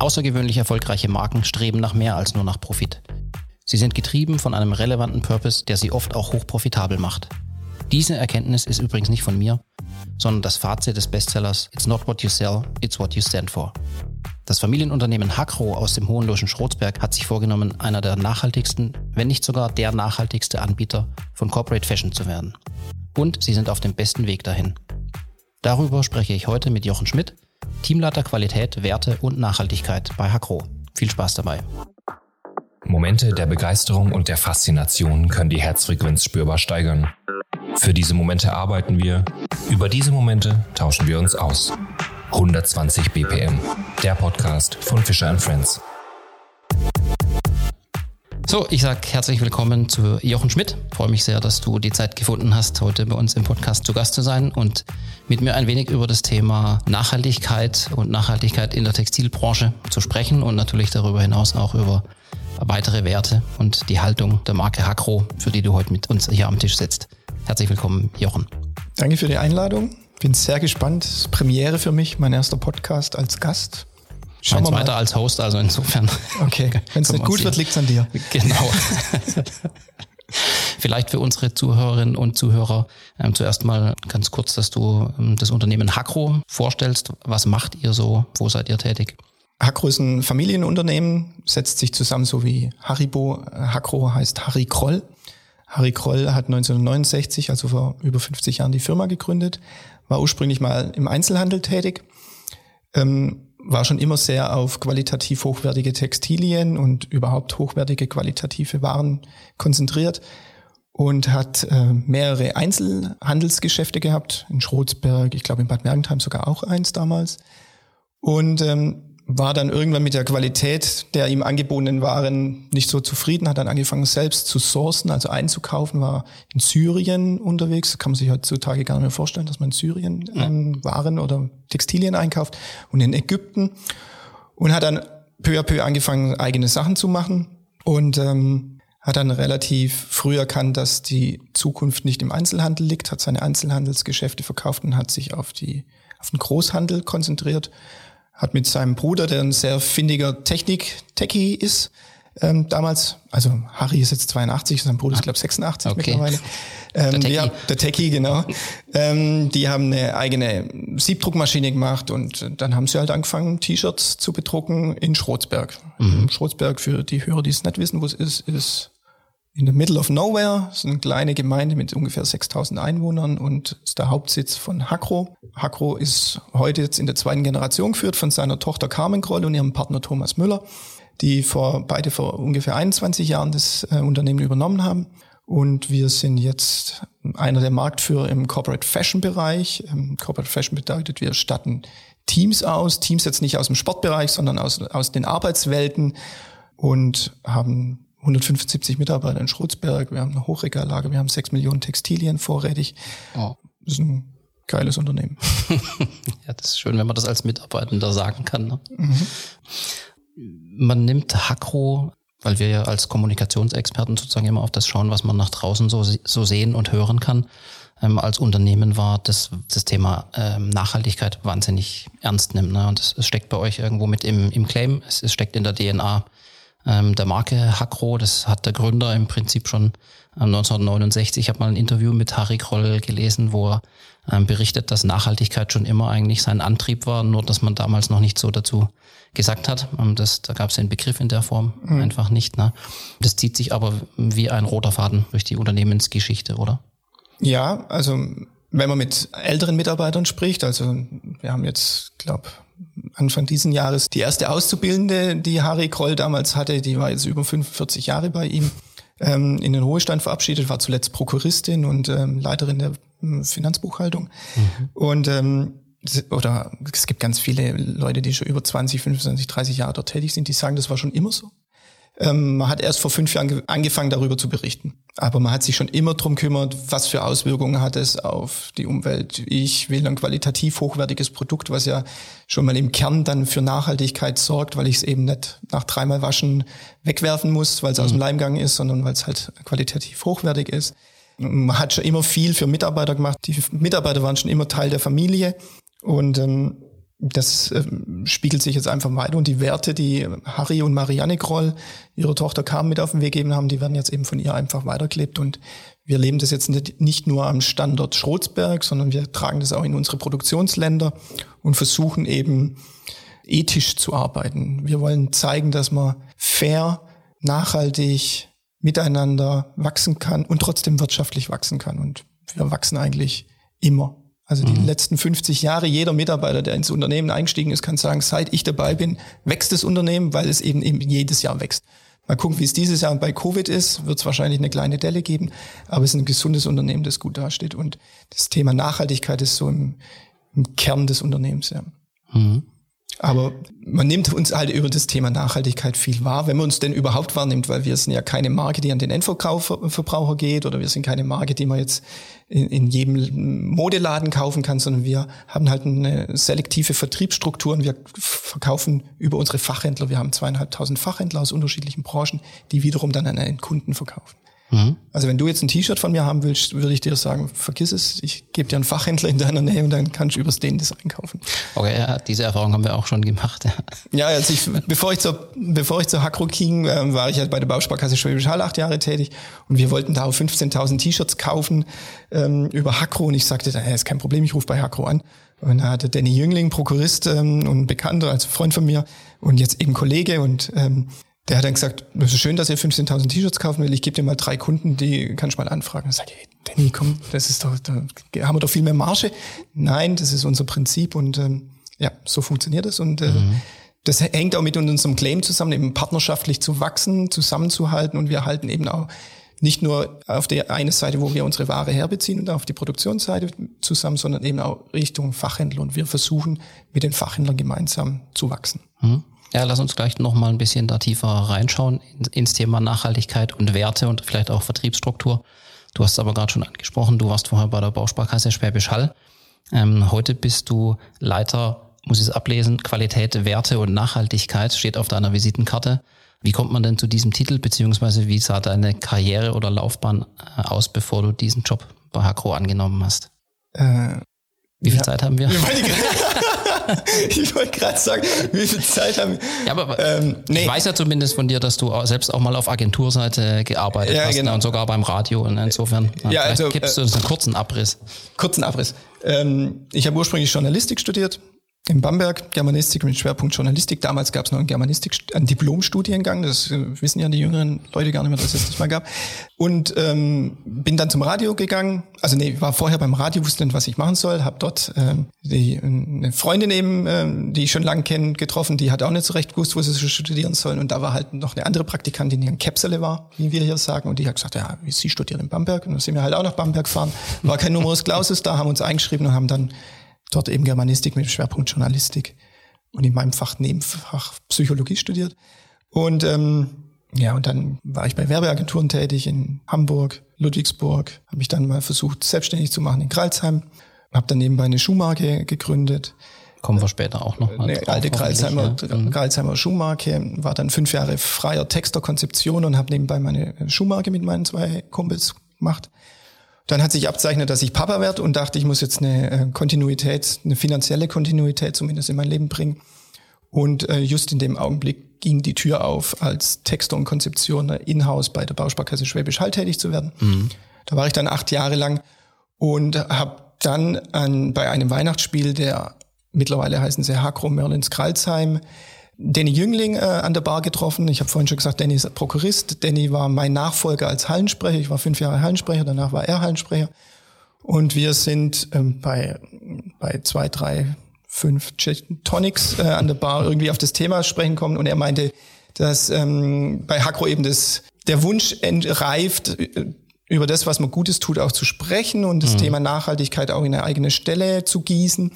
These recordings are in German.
Außergewöhnlich erfolgreiche Marken streben nach mehr als nur nach Profit. Sie sind getrieben von einem relevanten Purpose, der sie oft auch hochprofitabel macht. Diese Erkenntnis ist übrigens nicht von mir, sondern das Fazit des Bestsellers It's not what you sell, it's what you stand for. Das Familienunternehmen Hakro aus dem Hohenloschen Schrotzberg hat sich vorgenommen, einer der nachhaltigsten, wenn nicht sogar der nachhaltigste Anbieter von Corporate Fashion zu werden. Und sie sind auf dem besten Weg dahin. Darüber spreche ich heute mit Jochen Schmidt, Teamleiter Qualität, Werte und Nachhaltigkeit bei Hakro. Viel Spaß dabei. Momente der Begeisterung und der Faszination können die Herzfrequenz spürbar steigern. Für diese Momente arbeiten wir, über diese Momente tauschen wir uns aus. 120 BPM, der Podcast von Fischer Friends. So, ich sage herzlich willkommen zu Jochen Schmidt. Freue mich sehr, dass du die Zeit gefunden hast, heute bei uns im Podcast zu Gast zu sein und mit mir ein wenig über das Thema Nachhaltigkeit und Nachhaltigkeit in der Textilbranche zu sprechen und natürlich darüber hinaus auch über weitere Werte und die Haltung der Marke Hakro, für die du heute mit uns hier am Tisch sitzt. Herzlich willkommen, Jochen. Danke für die Einladung. Bin sehr gespannt. Premiere für mich, mein erster Podcast als Gast. Schauen wir weiter als Host, also insofern. Okay, wenn es nicht gut wird, liegt es an dir. Genau. Vielleicht für unsere Zuhörerinnen und Zuhörer ähm, zuerst mal ganz kurz, dass du ähm, das Unternehmen Hakro vorstellst. Was macht ihr so? Wo seid ihr tätig? Hakro ist ein Familienunternehmen, setzt sich zusammen so wie Haribo. Hakro heißt Harry Kroll. Harry Kroll hat 1969, also vor über 50 Jahren, die Firma gegründet, war ursprünglich mal im Einzelhandel tätig, ähm, war schon immer sehr auf qualitativ hochwertige Textilien und überhaupt hochwertige qualitative Waren konzentriert und hat äh, mehrere Einzelhandelsgeschäfte gehabt, in Schrotsberg, ich glaube in Bad Mergentheim sogar auch eins damals. Und ähm, war dann irgendwann mit der Qualität der ihm angebotenen Waren nicht so zufrieden, hat dann angefangen selbst zu sourcen, also einzukaufen, war in Syrien unterwegs, kann man sich heutzutage gar nicht mehr vorstellen, dass man in Syrien ähm, Waren oder Textilien einkauft. Und in Ägypten. Und hat dann peu à peu angefangen, eigene Sachen zu machen. Und ähm, hat dann relativ früh erkannt, dass die Zukunft nicht im Einzelhandel liegt, hat seine Einzelhandelsgeschäfte verkauft und hat sich auf die auf den Großhandel konzentriert hat mit seinem Bruder, der ein sehr findiger Technik-Techie ist, ähm, damals, also Harry ist jetzt 82, sein Bruder ist glaube 86 okay. mittlerweile. Ähm, der, Techie. Haben, der Techie, genau. ähm, die haben eine eigene Siebdruckmaschine gemacht und dann haben sie halt angefangen, T-Shirts zu bedrucken in Schrotsberg. Mhm. Schrotsberg, für die Hörer, die es nicht wissen, wo es ist, ist in the middle of nowhere. Das ist eine kleine Gemeinde mit ungefähr 6000 Einwohnern und ist der Hauptsitz von Hakro. Hakro ist heute jetzt in der zweiten Generation geführt von seiner Tochter Carmen Kroll und ihrem Partner Thomas Müller, die vor, beide vor ungefähr 21 Jahren das äh, Unternehmen übernommen haben. Und wir sind jetzt einer der Marktführer im Corporate Fashion Bereich. Ähm, Corporate Fashion bedeutet, wir statten Teams aus, Teams jetzt nicht aus dem Sportbereich, sondern aus, aus den Arbeitswelten und haben 175 Mitarbeiter in Schrutzberg, wir haben eine Hochregallager, wir haben sechs Millionen Textilien vorrätig. Oh. Das ist ein geiles Unternehmen. ja, das ist schön, wenn man das als Mitarbeitender sagen kann. Ne? Mhm. Man nimmt Hakro, weil wir ja als Kommunikationsexperten sozusagen immer auf das schauen, was man nach draußen so, so sehen und hören kann. Ähm, als Unternehmen war das, das Thema ähm, Nachhaltigkeit wahnsinnig ernst nimmt. Ne? Und es steckt bei euch irgendwo mit im, im Claim, es, es steckt in der DNA ähm, der Marke Hakro. Das hat der Gründer im Prinzip schon äh, 1969. Ich habe mal ein Interview mit Harry Kroll gelesen, wo er ähm, berichtet, dass Nachhaltigkeit schon immer eigentlich sein Antrieb war, nur dass man damals noch nicht so dazu gesagt hat. Ähm, das, da gab es den Begriff in der Form mhm. einfach nicht. Ne? Das zieht sich aber wie ein roter Faden durch die Unternehmensgeschichte, oder? Ja, also wenn man mit älteren Mitarbeitern spricht, also wir haben jetzt, glaube Anfang diesen Jahres die erste Auszubildende, die Harry Kroll damals hatte, die war jetzt über 45 Jahre bei ihm, ähm, in den Ruhestand verabschiedet, war zuletzt Prokuristin und ähm, Leiterin der ähm, Finanzbuchhaltung. Mhm. Und ähm, oder es gibt ganz viele Leute, die schon über 20, 25, 30 Jahre dort tätig sind, die sagen, das war schon immer so. Ähm, man hat erst vor fünf Jahren angefangen, darüber zu berichten. Aber man hat sich schon immer drum kümmert, was für Auswirkungen hat es auf die Umwelt. Ich will ein qualitativ hochwertiges Produkt, was ja schon mal im Kern dann für Nachhaltigkeit sorgt, weil ich es eben nicht nach dreimal Waschen wegwerfen muss, weil es mhm. aus dem mhm. Leimgang ist, sondern weil es halt qualitativ hochwertig ist. Man hat schon immer viel für Mitarbeiter gemacht. Die Mitarbeiter waren schon immer Teil der Familie. Und ähm, das äh, spiegelt sich jetzt einfach weiter und die Werte, die Harry und Marianne Kroll, ihre Tochter Carmen mit auf den Weg gegeben haben, die werden jetzt eben von ihr einfach weitergelebt und wir leben das jetzt nicht, nicht nur am Standort Schrotsberg, sondern wir tragen das auch in unsere Produktionsländer und versuchen eben ethisch zu arbeiten. Wir wollen zeigen, dass man fair, nachhaltig miteinander wachsen kann und trotzdem wirtschaftlich wachsen kann. Und wir wachsen eigentlich immer. Also die mhm. letzten 50 Jahre, jeder Mitarbeiter, der ins Unternehmen eingestiegen ist, kann sagen, seit ich dabei bin, wächst das Unternehmen, weil es eben, eben jedes Jahr wächst. Mal gucken, wie es dieses Jahr bei Covid ist, wird es wahrscheinlich eine kleine Delle geben, aber es ist ein gesundes Unternehmen, das gut dasteht. Und das Thema Nachhaltigkeit ist so im, im Kern des Unternehmens. Ja. Mhm. Aber man nimmt uns halt über das Thema Nachhaltigkeit viel wahr, wenn man uns denn überhaupt wahrnimmt, weil wir sind ja keine Marke, die an den Endverbraucher geht oder wir sind keine Marke, die man jetzt in, in jedem Modeladen kaufen kann, sondern wir haben halt eine selektive Vertriebsstruktur und wir verkaufen über unsere Fachhändler. Wir haben zweieinhalbtausend Fachhändler aus unterschiedlichen Branchen, die wiederum dann an einen Kunden verkaufen. Mhm. Also wenn du jetzt ein T-Shirt von mir haben willst, würde ich dir sagen, vergiss es, ich gebe dir einen Fachhändler in deiner Nähe und dann kannst du übers den das einkaufen. Okay, ja, diese Erfahrung haben wir auch schon gemacht. Ja, also ich, bevor ich zur, bevor ich zur Hakro ging, äh, war ich halt bei der Bausparkasse Schwäbisch Hall acht Jahre tätig und wir wollten da auch 15.000 T-Shirts kaufen ähm, über Hakro und ich sagte, da ist kein Problem, ich rufe bei Hakro an. Und da hatte Danny Jüngling, Prokurist ähm, und Bekannter, also Freund von mir und jetzt eben Kollege und ähm, der hat dann gesagt, es ist schön, dass ihr 15.000 T-Shirts kaufen will. Ich gebe dir mal drei Kunden, die kannst du mal anfragen. Ich sage, hey, Danny, komm, das ist doch, da haben wir doch viel mehr Marge. Nein, das ist unser Prinzip und ähm, ja, so funktioniert es. Und äh, mhm. das hängt auch mit unserem Claim zusammen, eben partnerschaftlich zu wachsen, zusammenzuhalten und wir halten eben auch nicht nur auf der einen Seite, wo wir unsere Ware herbeziehen und auf die Produktionsseite zusammen, sondern eben auch Richtung Fachhändler. Und wir versuchen mit den Fachhändlern gemeinsam zu wachsen. Mhm. Ja, lass uns gleich noch mal ein bisschen da tiefer reinschauen ins Thema Nachhaltigkeit und Werte und vielleicht auch Vertriebsstruktur. Du hast es aber gerade schon angesprochen, du warst vorher bei der Bausparkasse Schwäbisch Hall. Ähm, heute bist du Leiter, muss ich es ablesen, Qualität, Werte und Nachhaltigkeit steht auf deiner Visitenkarte. Wie kommt man denn zu diesem Titel, beziehungsweise wie sah deine Karriere oder Laufbahn äh, aus, bevor du diesen Job bei Hakro angenommen hast? Äh, wie viel ja. Zeit haben wir? ich wollte gerade sagen, wie viel Zeit haben wir? Ja, aber ähm, nee. ich weiß ja zumindest von dir, dass du selbst auch mal auf Agenturseite gearbeitet ja, hast ne, genau. und sogar beim Radio. Und insofern ja, ja also, gibst du uns einen kurzen Abriss. Kurzen Abriss. Ähm, ich habe ursprünglich Journalistik studiert, in Bamberg, Germanistik mit Schwerpunkt Journalistik. Damals gab es noch einen Germanistik, einen Diplomstudiengang, das äh, wissen ja die jüngeren Leute gar nicht mehr, dass es das mal gab. Und ähm, bin dann zum Radio gegangen. Also nee, war vorher beim Radio, wusste nicht, was ich machen soll. Habe dort ähm, die, eine Freundin eben, ähm, die ich schon lange kenne, getroffen. Die hat auch nicht so recht gewusst, wo sie studieren sollen. Und da war halt noch eine andere Praktikantin, die ein Käpsele war, wie wir hier sagen. Und die hat gesagt, ja, sie studiert in Bamberg. Und dann sind wir halt auch nach Bamberg gefahren. War kein Numerus Clausus da, haben uns eingeschrieben und haben dann dort eben Germanistik mit Schwerpunkt Journalistik und in meinem Fach Nebenfach Psychologie studiert. Und ähm, ja, und dann war ich bei Werbeagenturen tätig in Hamburg, Ludwigsburg, habe mich dann mal versucht, selbstständig zu machen in Kreilsheim, habe dann nebenbei eine Schuhmarke gegründet. Kommen wir später auch noch mal. Eine drauf, alte Kreilsheimer, ja. Mhm. Kreilsheimer Schuhmarke, war dann fünf Jahre freier Texter Konzeption und habe nebenbei meine Schuhmarke mit meinen zwei Kumpels gemacht. Dann hat sich abzeichnet, dass ich Papa werde und dachte, ich muss jetzt eine äh, Kontinuität, eine finanzielle Kontinuität zumindest in mein Leben bringen. Und äh, just in dem Augenblick ging die Tür auf, als Texter und Konzeption in-house bei der Bausparkasse Schwäbisch Hall tätig zu werden. Mhm. Da war ich dann acht Jahre lang und habe dann an, bei einem Weihnachtsspiel, der mittlerweile heißen sie Hakro Merlins Kralsheim, Danny Jüngling äh, an der Bar getroffen. Ich habe vorhin schon gesagt, Danny ist Prokurist. Danny war mein Nachfolger als Hallensprecher. Ich war fünf Jahre Hallensprecher, danach war er Hallensprecher. Und wir sind ähm, bei, bei zwei, drei, fünf Tonics äh, an der Bar irgendwie auf das Thema sprechen kommen. Und er meinte, dass ähm, bei Hakro eben das, der Wunsch entreift, äh, über das, was man Gutes tut, auch zu sprechen und das mhm. Thema Nachhaltigkeit auch in eine eigene Stelle zu gießen.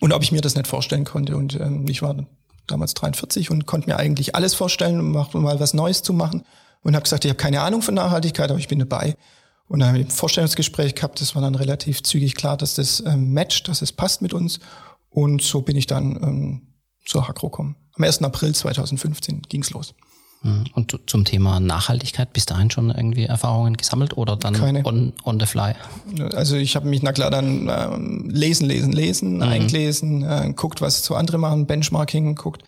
Und ob ich mir das nicht vorstellen konnte. Und ähm, ich war damals 43 und konnte mir eigentlich alles vorstellen, um mal was Neues zu machen. Und habe gesagt, ich habe keine Ahnung von Nachhaltigkeit, aber ich bin dabei. Und dann habe ich ein Vorstellungsgespräch gehabt. Das war dann relativ zügig klar, dass das ähm, matcht, dass es passt mit uns. Und so bin ich dann ähm, zur Hakro gekommen. Am 1. April 2015 ging's los. Hm. Und zum Thema Nachhaltigkeit, bis dahin schon irgendwie Erfahrungen gesammelt oder dann Keine. On, on the fly? Also ich habe mich, na klar, dann ähm, lesen, lesen, lesen, mhm. eingelesen, äh, guckt, was so andere machen, Benchmarking, guckt,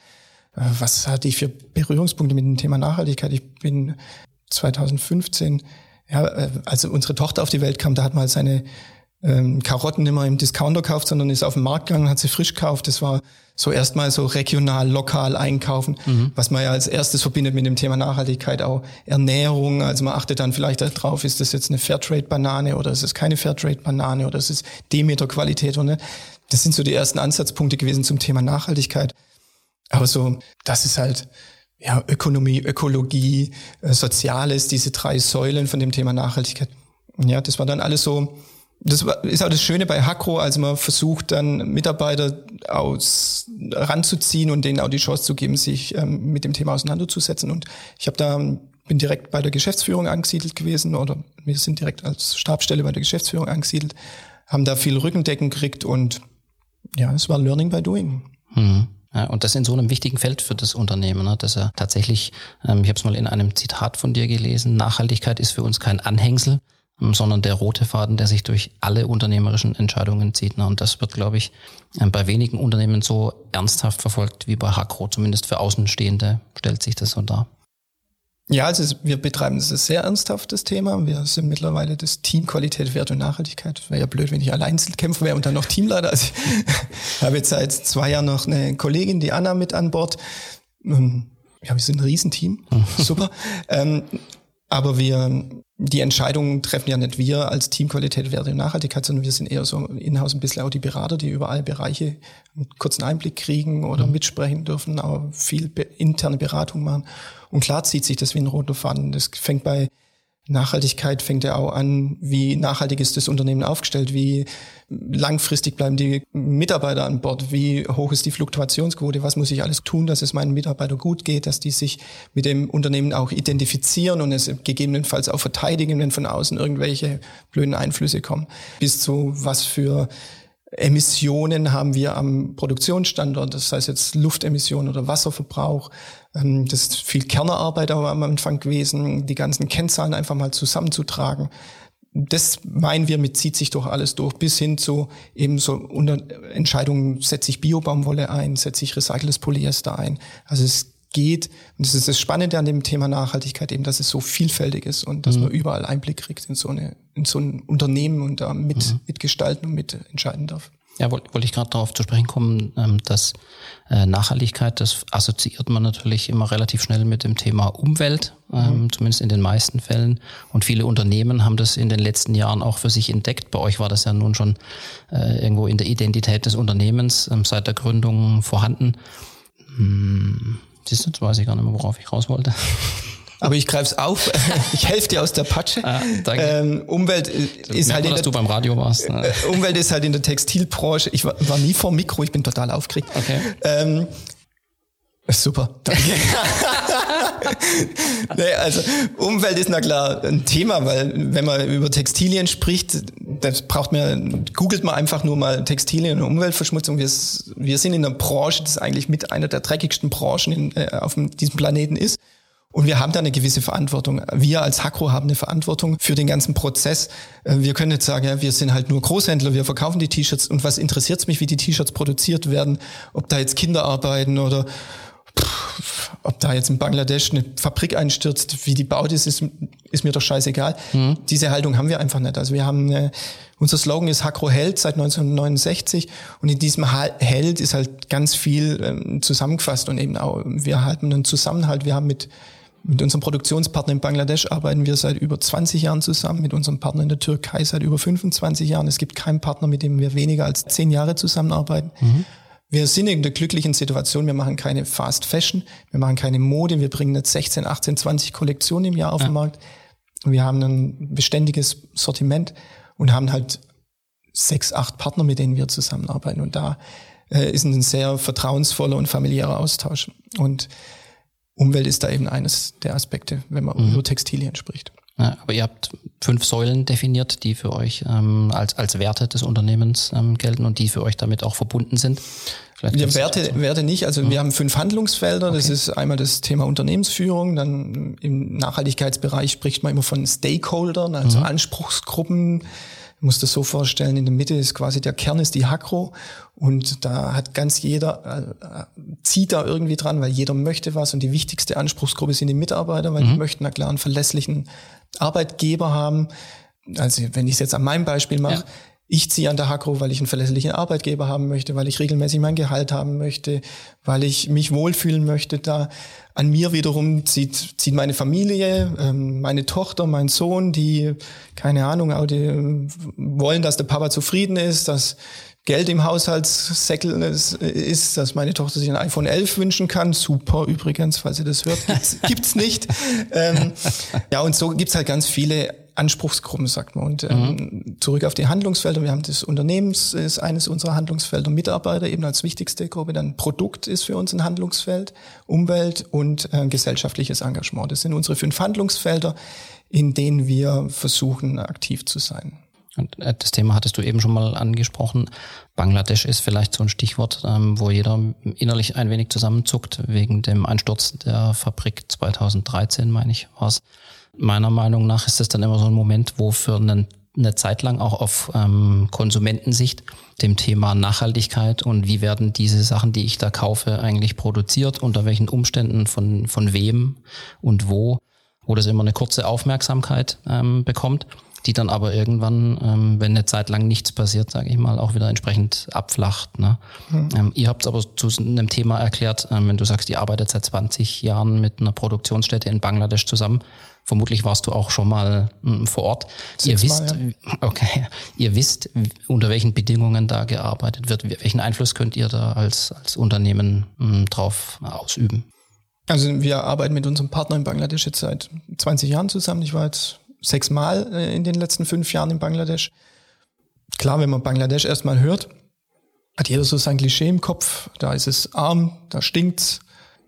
äh, was hatte ich für Berührungspunkte mit dem Thema Nachhaltigkeit. Ich bin 2015, ja, äh, als unsere Tochter auf die Welt kam, da hat man seine ähm, Karotten immer im Discounter kauft, sondern ist auf den Markt gegangen, hat sie frisch gekauft. Das war so erstmal so regional, lokal einkaufen, mhm. was man ja als erstes verbindet mit dem Thema Nachhaltigkeit auch Ernährung. Also man achtet dann vielleicht darauf, ist das jetzt eine Fairtrade-Banane oder ist es keine Fairtrade-Banane oder ist es Demeter-Qualität oder nicht. Das sind so die ersten Ansatzpunkte gewesen zum Thema Nachhaltigkeit. Aber so, das ist halt, ja, Ökonomie, Ökologie, äh, Soziales, diese drei Säulen von dem Thema Nachhaltigkeit. Ja, das war dann alles so, das ist auch das Schöne bei Hakro, also man versucht dann Mitarbeiter aus ranzuziehen und denen auch die Chance zu geben, sich ähm, mit dem Thema auseinanderzusetzen. Und ich habe da bin direkt bei der Geschäftsführung angesiedelt gewesen oder wir sind direkt als Stabstelle bei der Geschäftsführung angesiedelt, haben da viel Rückendecken gekriegt und ja, es war Learning by Doing. Mhm. Ja, und das in so einem wichtigen Feld für das Unternehmen, ne, dass er tatsächlich, ähm, ich habe es mal in einem Zitat von dir gelesen, Nachhaltigkeit ist für uns kein Anhängsel, sondern der rote Faden, der sich durch alle unternehmerischen Entscheidungen zieht. Und das wird, glaube ich, ähm, bei wenigen Unternehmen so ernsthaft verfolgt wie bei Hakro. Zumindest für Außenstehende stellt sich das so dar. Ja, also wir betreiben das sehr ernsthaft, das Thema. Wir sind mittlerweile das Team Qualität, Wert und Nachhaltigkeit. Wäre ja blöd, wenn ich allein kämpfen wäre und dann noch Teamleiter. Also ich habe jetzt seit zwei Jahren noch eine Kollegin, die Anna, mit an Bord. Ähm, ja, wir sind ein Riesenteam. Super. ähm, aber wir, die Entscheidungen treffen ja nicht wir als Teamqualität, Werte und Nachhaltigkeit, sondern wir sind eher so in-house ein bisschen auch die Berater, die über alle Bereiche einen kurzen Einblick kriegen oder mhm. mitsprechen dürfen, auch viel interne Beratung machen. Und klar zieht sich das wie ein roter Faden. Das fängt bei Nachhaltigkeit fängt ja auch an, wie nachhaltig ist das Unternehmen aufgestellt, wie langfristig bleiben die Mitarbeiter an Bord, wie hoch ist die Fluktuationsquote, was muss ich alles tun, dass es meinen Mitarbeitern gut geht, dass die sich mit dem Unternehmen auch identifizieren und es gegebenenfalls auch verteidigen, wenn von außen irgendwelche blöden Einflüsse kommen, bis zu was für Emissionen haben wir am Produktionsstandort, das heißt jetzt Luftemissionen oder Wasserverbrauch. Ähm, das ist viel Kernerarbeit aber am Anfang gewesen, die ganzen Kennzahlen einfach mal zusammenzutragen. Das meinen wir mit zieht sich doch alles durch, bis hin zu eben so Entscheidungen, setze ich Biobaumwolle ein, setze ich recyceltes Polyester ein. Also es geht, und das ist das Spannende an dem Thema Nachhaltigkeit eben, dass es so vielfältig ist und dass mhm. man überall Einblick kriegt in so eine, in so ein Unternehmen und da mit, mhm. mitgestalten und mitentscheiden darf. Ja, wollte wollt ich gerade darauf zu sprechen kommen, ähm, dass äh, Nachhaltigkeit, das assoziiert man natürlich immer relativ schnell mit dem Thema Umwelt, ähm, mhm. zumindest in den meisten Fällen. Und viele Unternehmen haben das in den letzten Jahren auch für sich entdeckt. Bei euch war das ja nun schon äh, irgendwo in der Identität des Unternehmens ähm, seit der Gründung vorhanden. Hm, siehst du, jetzt weiß ich gar nicht mehr, worauf ich raus wollte. aber ich greife es auf. ich helfe dir aus der Patsche. Ah, danke. Ähm, Umwelt ist halt in der, du beim Radio warst. Ne? Äh, Umwelt ist halt in der Textilbranche. Ich war, war nie vor Mikro, ich bin total aufgeregt. Okay. Ähm, Super, danke. nee, also Umwelt ist na klar ein Thema, weil wenn man über Textilien spricht, das braucht man, googelt man einfach nur mal Textilien und Umweltverschmutzung. Wir, wir sind in einer Branche, das eigentlich mit einer der dreckigsten Branchen in, äh, auf diesem Planeten ist. Und wir haben da eine gewisse Verantwortung. Wir als Hakro haben eine Verantwortung für den ganzen Prozess. Äh, wir können jetzt sagen, ja, wir sind halt nur Großhändler, wir verkaufen die T-Shirts und was interessiert es mich, wie die T-Shirts produziert werden, ob da jetzt Kinder arbeiten oder ob da jetzt in Bangladesch eine Fabrik einstürzt, wie die baut ist, ist, ist mir doch scheißegal. Mhm. Diese Haltung haben wir einfach nicht. Also wir haben eine, unser Slogan ist Hakro Held seit 1969 und in diesem Held ist halt ganz viel ähm, zusammengefasst und eben auch wir halten einen Zusammenhalt. Wir haben mit mit unserem Produktionspartner in Bangladesch arbeiten wir seit über 20 Jahren zusammen, mit unserem Partner in der Türkei seit über 25 Jahren. Es gibt keinen Partner, mit dem wir weniger als 10 Jahre zusammenarbeiten. Mhm. Wir sind in der glücklichen Situation, wir machen keine Fast Fashion, wir machen keine Mode, wir bringen jetzt 16, 18, 20 Kollektionen im Jahr auf ja. den Markt. Wir haben ein beständiges Sortiment und haben halt sechs, acht Partner, mit denen wir zusammenarbeiten. Und da äh, ist ein sehr vertrauensvoller und familiärer Austausch. Und Umwelt ist da eben eines der Aspekte, wenn man mhm. über Textilien spricht. Ja, aber ihr habt fünf Säulen definiert, die für euch ähm, als, als Werte des Unternehmens ähm, gelten und die für euch damit auch verbunden sind. Ja, Werte, Werte nicht. Also mhm. wir haben fünf Handlungsfelder. Okay. Das ist einmal das Thema Unternehmensführung. Dann im Nachhaltigkeitsbereich spricht man immer von Stakeholdern, also mhm. Anspruchsgruppen. Man muss das so vorstellen, in der Mitte ist quasi der Kern ist die Hakro und da hat ganz jeder, äh, zieht da irgendwie dran, weil jeder möchte was und die wichtigste Anspruchsgruppe sind die Mitarbeiter, weil mhm. die möchten einen klaren, verlässlichen Arbeitgeber haben. Also wenn ich es jetzt an meinem Beispiel mache, ja. Ich ziehe an der Hakro, weil ich einen verlässlichen Arbeitgeber haben möchte, weil ich regelmäßig mein Gehalt haben möchte, weil ich mich wohlfühlen möchte da. An mir wiederum zieht, zieht meine Familie, ähm, meine Tochter, mein Sohn, die, keine Ahnung, auch die wollen, dass der Papa zufrieden ist, dass Geld im Haushaltssäckel ist, dass meine Tochter sich ein iPhone 11 wünschen kann. Super übrigens, falls ihr das hört, gibt's, gibt's nicht. Ähm, ja, und so gibt's halt ganz viele Anspruchsgruppen, sagt man. Und ähm, mhm. zurück auf die Handlungsfelder. Wir haben das Unternehmens ist eines unserer Handlungsfelder, Mitarbeiter eben als wichtigste Gruppe. Dann Produkt ist für uns ein Handlungsfeld, Umwelt und äh, gesellschaftliches Engagement. Das sind unsere fünf Handlungsfelder, in denen wir versuchen, aktiv zu sein. Und äh, das Thema hattest du eben schon mal angesprochen. Bangladesch ist vielleicht so ein Stichwort, ähm, wo jeder innerlich ein wenig zusammenzuckt wegen dem Einsturz der Fabrik 2013, meine ich, war es meiner Meinung nach ist das dann immer so ein Moment, wo für einen, eine Zeit lang auch auf ähm, Konsumentensicht dem Thema Nachhaltigkeit und wie werden diese Sachen, die ich da kaufe, eigentlich produziert, unter welchen Umständen, von, von wem und wo, wo das immer eine kurze Aufmerksamkeit ähm, bekommt, die dann aber irgendwann, ähm, wenn eine Zeit lang nichts passiert, sage ich mal, auch wieder entsprechend abflacht. Ne? Mhm. Ähm, ihr habt aber zu einem Thema erklärt, ähm, wenn du sagst, ihr arbeitet seit 20 Jahren mit einer Produktionsstätte in Bangladesch zusammen, Vermutlich warst du auch schon mal hm, vor Ort. Ihr wisst, ja. okay, ihr wisst, unter welchen Bedingungen da gearbeitet wird. Welchen Einfluss könnt ihr da als, als Unternehmen mh, hm, drauf ausüben? Also wir arbeiten mit unserem Partner in Bangladesch jetzt seit 20 Jahren zusammen. Ich war jetzt sechsmal äh, in den letzten fünf Jahren in Bangladesch. Klar, wenn man Bangladesch erstmal hört, hat jeder so sein Klischee im Kopf. Da ist es arm, da stinkt's,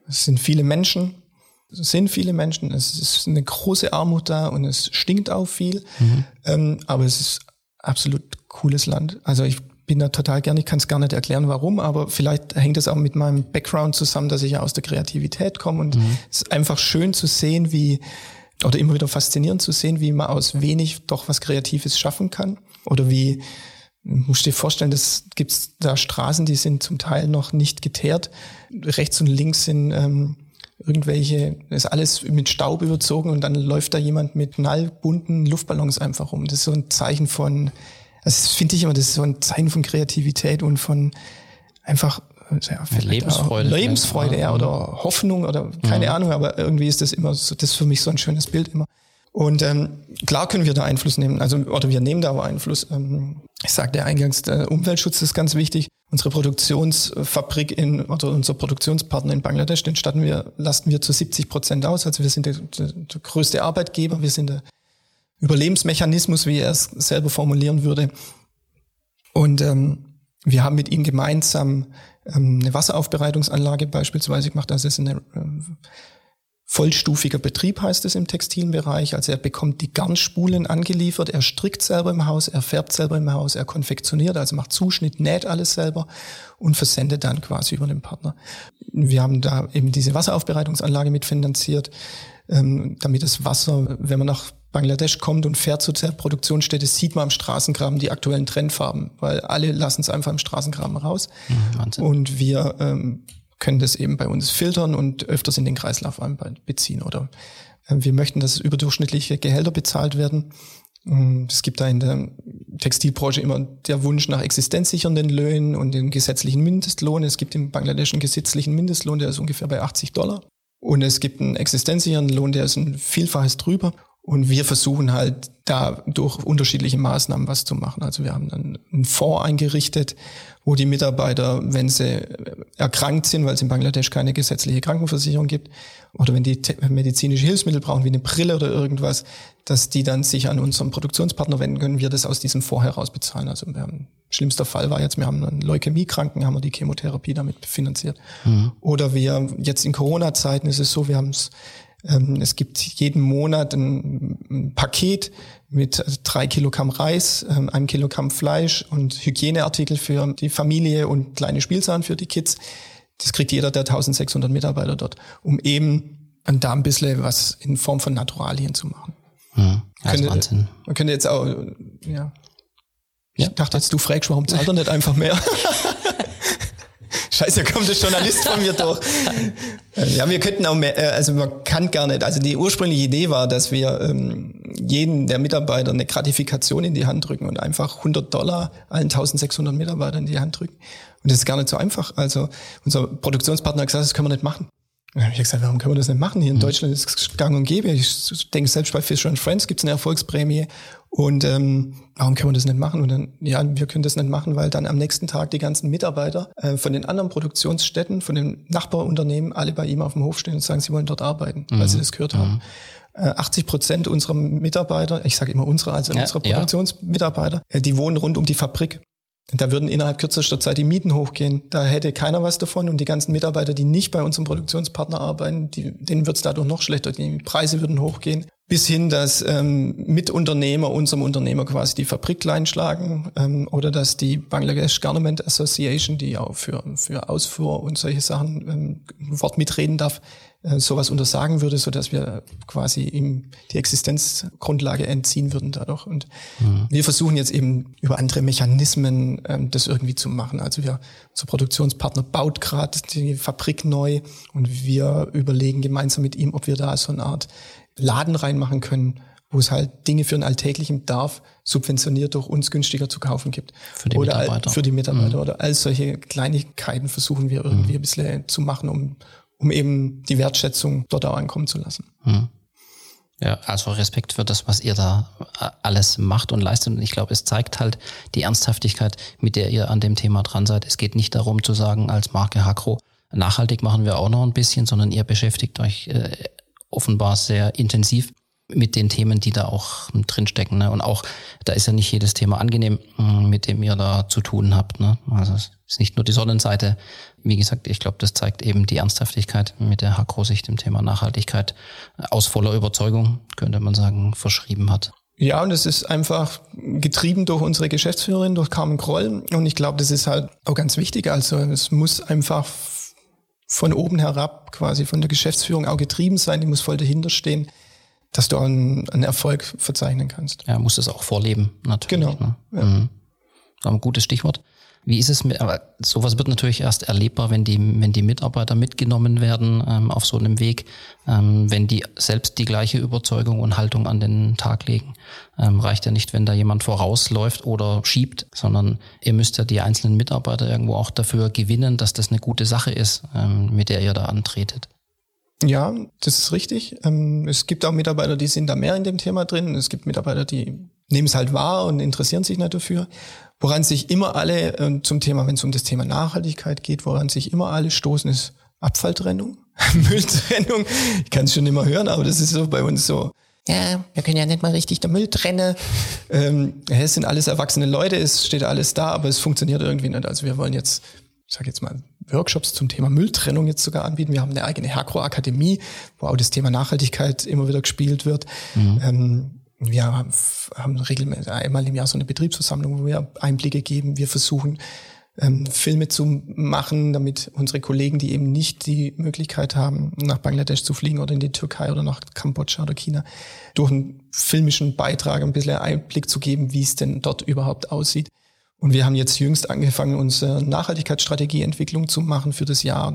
es sind viele Menschen. Es sind viele Menschen, es ist eine große Armut da und es stinkt auch viel, mhm. ähm, aber es ist absolut cooles Land. Also ich bin da total gern, ich kann es gar nicht erklären, warum, aber vielleicht hängt es auch mit meinem Background zusammen, dass ich ja aus der Kreativität komme und mhm. es ist einfach schön zu sehen, wie, oder immer wieder faszinierend zu sehen, wie man aus wenig doch was Kreatives schaffen kann oder wie, musst dir vorstellen, das gibt's da Straßen, die sind zum Teil noch nicht geteert. Rechts und links sind ähm, irgendwelche, ist alles mit Staub überzogen und dann läuft da jemand mit knallbunten Luftballons einfach rum. Das ist so ein Zeichen von, also das finde ich immer, das ist so ein Zeichen von Kreativität und von einfach ja, Lebensfreude. Lebensfreude, ja, oder Hoffnung oder keine mhm. Ahnung, aber irgendwie ist das immer so, das ist für mich so ein schönes Bild immer. Und ähm, klar können wir da Einfluss nehmen, also oder wir nehmen da aber Einfluss. Ähm, ich sagte eingangs, der Umweltschutz ist ganz wichtig. Unsere Produktionsfabrik in, oder unser Produktionspartner in Bangladesch, den statten wir, lasten wir zu 70 Prozent aus. Also wir sind der, der, der größte Arbeitgeber, wir sind der Überlebensmechanismus, wie er es selber formulieren würde. Und ähm, wir haben mit ihm gemeinsam ähm, eine Wasseraufbereitungsanlage beispielsweise gemacht. Das ist eine ähm, Vollstufiger Betrieb heißt es im Textilbereich. Also er bekommt die Garnspulen angeliefert, er strickt selber im Haus, er färbt selber im Haus, er konfektioniert, also macht Zuschnitt, näht alles selber und versendet dann quasi über den Partner. Wir haben da eben diese Wasseraufbereitungsanlage mitfinanziert, ähm, damit das Wasser, wenn man nach Bangladesch kommt und fährt zur Produktionsstätte, sieht man am Straßengraben die aktuellen Trendfarben, weil alle lassen es einfach im Straßengraben raus. Mhm, und wir ähm, können das eben bei uns filtern und öfters in den Kreislauf beziehen. Oder äh, wir möchten, dass überdurchschnittliche Gehälter bezahlt werden. Mm, es gibt da in der Textilbranche immer der Wunsch nach existenzsichernden Löhnen und den gesetzlichen Mindestlohn. Es gibt im Bangladesch einen gesetzlichen Mindestlohn, der ist ungefähr bei 80 Dollar. Und es gibt einen existenzsichernden Lohn, der ist ein Vielfaches drüber. Und wir versuchen halt da durch unterschiedliche Maßnahmen was zu machen. Also wir haben dann einen Fonds eingerichtet, wo die Mitarbeiter, wenn sie erkrankt sind, weil es in Bangladesch keine gesetzliche Krankenversicherung gibt, oder wenn die medizinische Hilfsmittel brauchen, wie eine Brille oder irgendwas, dass die dann sich an unseren Produktionspartner wenden können, wir das aus diesem Fonds heraus bezahlen. Also wir haben, schlimmster Fall war jetzt, wir haben einen Leukämiekranken, haben wir die Chemotherapie damit finanziert. Mhm. Oder wir, jetzt in Corona-Zeiten ist es so, wir haben es es gibt jeden Monat ein, Paket mit drei Kilogramm Reis, ähm, einem Kilogramm Fleisch und Hygieneartikel für die Familie und kleine Spielsachen für die Kids. Das kriegt jeder der 1600 Mitarbeiter dort, um eben da ein bisschen was in Form von Naturalien zu machen. Hm, ja, könnte, Wahnsinn. Man könnte jetzt auch, ja. Ich ja. dachte jetzt, du fragst, warum zahlt er nicht einfach mehr? Scheiße, kommt der Journalist von mir durch. Ja, wir könnten auch mehr, äh, also man kann gar nicht. Also die ursprüngliche Idee war, dass wir ähm, jeden der Mitarbeiter eine Gratifikation in die Hand drücken und einfach 100 Dollar allen 1600 Mitarbeitern in die Hand drücken. Und das ist gar nicht so einfach. Also unser Produktionspartner hat gesagt, das können wir nicht machen. Und dann habe ich gesagt, warum können wir das nicht machen? Hier in mhm. Deutschland ist es gang und gäbe. Ich denke, selbst bei Fisher Friends gibt es eine Erfolgsprämie. Und ähm, warum können wir das nicht machen? Und dann, ja, wir können das nicht machen, weil dann am nächsten Tag die ganzen Mitarbeiter äh, von den anderen Produktionsstätten, von den Nachbarunternehmen, alle bei ihm auf dem Hof stehen und sagen, sie wollen dort arbeiten, mhm. weil sie das gehört haben. 80 mhm. äh, Prozent unserer Mitarbeiter, ich sage immer unsere, also ja, unsere Produktionsmitarbeiter, ja. Äh, die wohnen rund um die Fabrik. Da würden innerhalb kürzester Zeit die Mieten hochgehen. Da hätte keiner was davon und die ganzen Mitarbeiter, die nicht bei unserem Produktionspartner arbeiten, die, denen wird es dadurch noch schlechter. Die Preise würden hochgehen. Bis hin, dass ähm, Mitunternehmer unserem Unternehmer quasi die Fabrik kleinschlagen ähm, oder dass die Bangladesh Garment Association, die auch für, für Ausfuhr und solche Sachen ähm, Wort mitreden darf, äh, sowas untersagen würde, so dass wir quasi ihm die Existenzgrundlage entziehen würden dadurch. Und mhm. wir versuchen jetzt eben über andere Mechanismen ähm, das irgendwie zu machen. Also wir, unser Produktionspartner baut gerade die Fabrik neu und wir überlegen gemeinsam mit ihm, ob wir da so eine Art Laden reinmachen können, wo es halt Dinge für einen alltäglichen Bedarf subventioniert durch uns günstiger zu kaufen gibt. Für die oder Mitarbeiter. Für die Mitarbeiter. Mhm. Oder all solche Kleinigkeiten versuchen wir irgendwie mhm. ein bisschen zu machen, um, um eben die Wertschätzung dort auch ankommen zu lassen. Mhm. Ja, also Respekt für das, was ihr da äh, alles macht und leistet. Und ich glaube, es zeigt halt die Ernsthaftigkeit, mit der ihr an dem Thema dran seid. Es geht nicht darum zu sagen, als Marke Hakro, nachhaltig machen wir auch noch ein bisschen, sondern ihr beschäftigt euch äh, offenbar sehr intensiv mit den Themen, die da auch drinstecken. Ne? Und auch, da ist ja nicht jedes Thema angenehm, mit dem ihr da zu tun habt. Ne? Also es ist nicht nur die Sonnenseite. Wie gesagt, ich glaube, das zeigt eben die Ernsthaftigkeit, mit der Hakro sich dem Thema Nachhaltigkeit aus voller Überzeugung, könnte man sagen, verschrieben hat. Ja, und es ist einfach getrieben durch unsere Geschäftsführerin, durch Carmen Kroll. Und ich glaube, das ist halt auch ganz wichtig. Also es muss einfach von oben herab quasi von der Geschäftsführung auch getrieben sein, die muss voll dahinter stehen, dass du einen, einen Erfolg verzeichnen kannst. Ja, muss das auch vorleben, natürlich. Genau. Ne? Ja. Mhm. Ein gutes Stichwort. Wie ist es mit, aber sowas wird natürlich erst erlebbar, wenn die, wenn die Mitarbeiter mitgenommen werden ähm, auf so einem Weg, ähm, wenn die selbst die gleiche Überzeugung und Haltung an den Tag legen. Ähm, reicht ja nicht, wenn da jemand vorausläuft oder schiebt, sondern ihr müsst ja die einzelnen Mitarbeiter irgendwo auch dafür gewinnen, dass das eine gute Sache ist, ähm, mit der ihr da antretet. Ja, das ist richtig. Ähm, es gibt auch Mitarbeiter, die sind da mehr in dem Thema drin. Es gibt Mitarbeiter, die nehmen es halt wahr und interessieren sich nicht dafür. Woran sich immer alle äh, zum Thema, wenn es um das Thema Nachhaltigkeit geht, woran sich immer alle stoßen, ist Abfalltrennung, Mülltrennung. Ich kann es schon immer hören, aber das ist so bei uns so. Ja, wir können ja nicht mal richtig der Müll trennen. Ähm, es sind alles erwachsene Leute, es steht alles da, aber es funktioniert irgendwie nicht. Also wir wollen jetzt, ich sage jetzt mal, Workshops zum Thema Mülltrennung jetzt sogar anbieten. Wir haben eine eigene Herkro-Akademie, wo auch das Thema Nachhaltigkeit immer wieder gespielt wird. Mhm. Ähm, wir haben regelmäßig einmal im Jahr so eine Betriebsversammlung, wo wir Einblicke geben. Wir versuchen, ähm, Filme zu machen, damit unsere Kollegen, die eben nicht die Möglichkeit haben, nach Bangladesch zu fliegen oder in die Türkei oder nach Kambodscha oder China, durch einen filmischen Beitrag ein bisschen Einblick zu geben, wie es denn dort überhaupt aussieht. Und wir haben jetzt jüngst angefangen, unsere Nachhaltigkeitsstrategieentwicklung zu machen für das Jahr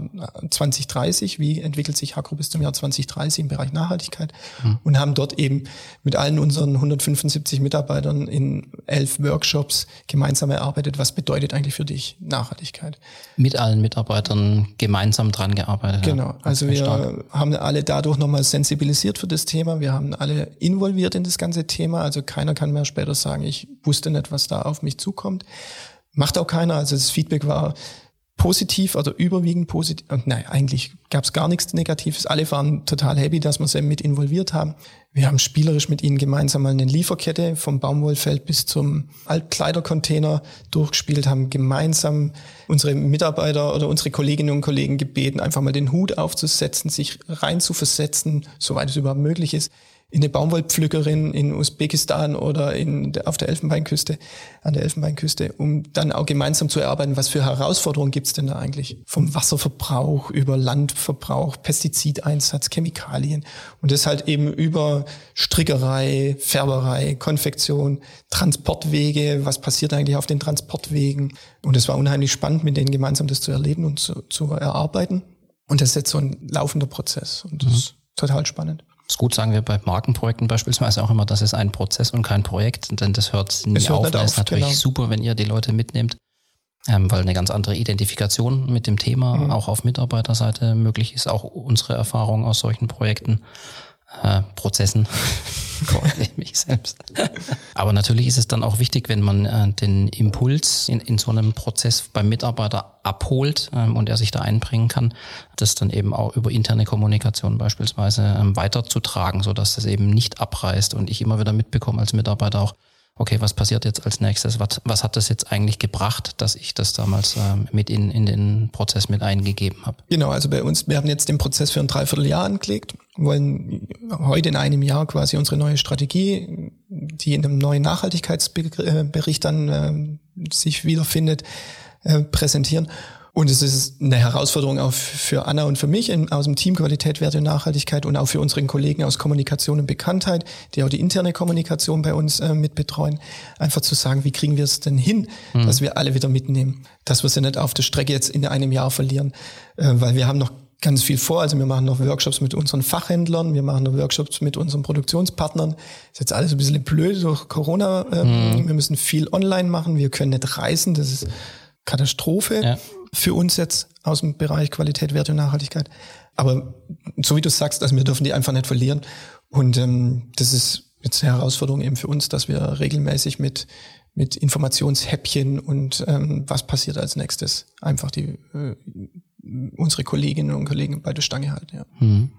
2030. Wie entwickelt sich Hakro bis zum Jahr 2030 im Bereich Nachhaltigkeit? Mhm. Und haben dort eben mit allen unseren 175 Mitarbeitern in elf Workshops gemeinsam erarbeitet, was bedeutet eigentlich für dich Nachhaltigkeit? Mit allen Mitarbeitern gemeinsam dran gearbeitet. Genau. Also wir stark. haben alle dadurch nochmal sensibilisiert für das Thema. Wir haben alle involviert in das ganze Thema. Also keiner kann mehr später sagen, ich wusste nicht, was da auf mich zukommt. Macht auch keiner. Also das Feedback war positiv oder überwiegend positiv. Und nein, eigentlich gab es gar nichts Negatives. Alle waren total happy, dass wir sie mit involviert haben. Wir haben spielerisch mit ihnen gemeinsam mal eine Lieferkette vom Baumwollfeld bis zum Altkleidercontainer durchgespielt, haben gemeinsam unsere Mitarbeiter oder unsere Kolleginnen und Kollegen gebeten, einfach mal den Hut aufzusetzen, sich rein zu versetzen, soweit es überhaupt möglich ist, eine Baumwollpflückerin in Usbekistan oder in, auf der Elfenbeinküste, an der Elfenbeinküste, um dann auch gemeinsam zu erarbeiten, was für Herausforderungen gibt's denn da eigentlich? Vom Wasserverbrauch über Landverbrauch, Pestizideinsatz, Chemikalien und das halt eben über Strickerei, Färberei, Konfektion, Transportwege, was passiert eigentlich auf den Transportwegen? Und es war unheimlich spannend, mit denen gemeinsam das zu erleben und zu, zu erarbeiten. Und das ist jetzt so ein laufender Prozess und das mhm. ist total spannend. Ist gut, sagen wir bei Markenprojekten beispielsweise auch immer, das ist ein Prozess und kein Projekt, denn das hört nie hört auf. Das ist natürlich genau. super, wenn ihr die Leute mitnehmt, ähm, weil eine ganz andere Identifikation mit dem Thema mhm. auch auf Mitarbeiterseite möglich ist. Auch unsere Erfahrung aus solchen Projekten äh, Prozessen mich selbst. Aber natürlich ist es dann auch wichtig, wenn man äh, den Impuls in, in so einem Prozess beim Mitarbeiter abholt ähm, und er sich da einbringen kann, das dann eben auch über interne Kommunikation beispielsweise ähm, weiterzutragen, so dass das eben nicht abreißt und ich immer wieder mitbekomme als Mitarbeiter auch, okay, was passiert jetzt als nächstes? Was, was hat das jetzt eigentlich gebracht, dass ich das damals ähm, mit in, in den Prozess mit eingegeben habe? Genau, also bei uns, wir haben jetzt den Prozess für ein Dreivierteljahr angelegt, wollen heute in einem Jahr quasi unsere neue Strategie, die in einem neuen Nachhaltigkeitsbericht dann äh, sich wiederfindet, äh, präsentieren. Und es ist eine Herausforderung auch für Anna und für mich in, aus dem Team Qualität, Werte und Nachhaltigkeit und auch für unseren Kollegen aus Kommunikation und Bekanntheit, die auch die interne Kommunikation bei uns äh, mitbetreuen, einfach zu sagen, wie kriegen wir es denn hin, mhm. dass wir alle wieder mitnehmen, dass wir sie nicht auf der Strecke jetzt in einem Jahr verlieren, äh, weil wir haben noch ganz viel vor. Also wir machen noch Workshops mit unseren Fachhändlern, wir machen noch Workshops mit unseren Produktionspartnern. Ist jetzt alles ein bisschen blöd durch Corona. Ähm, mhm. Wir müssen viel online machen, wir können nicht reisen, das ist Katastrophe. Ja für uns jetzt aus dem Bereich Qualität, Werte und Nachhaltigkeit. Aber so wie du sagst, also wir dürfen die einfach nicht verlieren. Und ähm, das ist jetzt eine Herausforderung eben für uns, dass wir regelmäßig mit mit Informationshäppchen und ähm, was passiert als nächstes einfach die äh, unsere Kolleginnen und Kollegen bei der Stange halten. Ja. Mhm.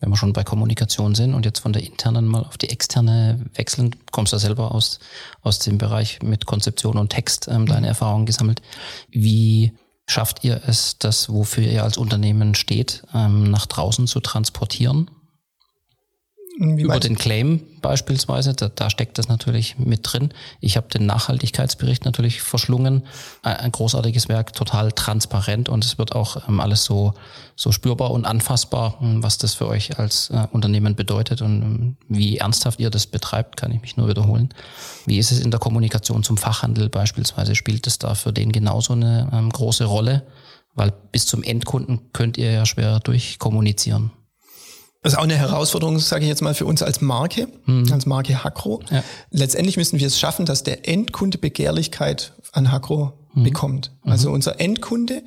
Wenn wir schon bei Kommunikation sind und jetzt von der internen mal auf die externe wechseln, kommst du ja selber aus aus dem Bereich mit Konzeption und Text ähm, deine mhm. Erfahrungen gesammelt. Wie schafft ihr es, das, wofür ihr als Unternehmen steht, ähm, nach draußen zu transportieren? Wie Über den Claim beispielsweise, da, da steckt das natürlich mit drin. Ich habe den Nachhaltigkeitsbericht natürlich verschlungen. Ein großartiges Werk, total transparent und es wird auch ähm, alles so, so spürbar und anfassbar, hm, was das für euch als äh, Unternehmen bedeutet und ähm, wie ernsthaft ihr das betreibt, kann ich mich nur wiederholen. Wie ist es in der Kommunikation zum Fachhandel beispielsweise? Spielt es da für den genauso eine ähm, große Rolle? Weil bis zum Endkunden könnt ihr ja schwer durchkommunizieren. Das ist auch eine Herausforderung, sage ich jetzt mal, für uns als Marke, mhm. als Marke Hakro. Ja. Letztendlich müssen wir es schaffen, dass der Endkunde Begehrlichkeit an Hakro mhm. bekommt. Mhm. Also unser Endkunde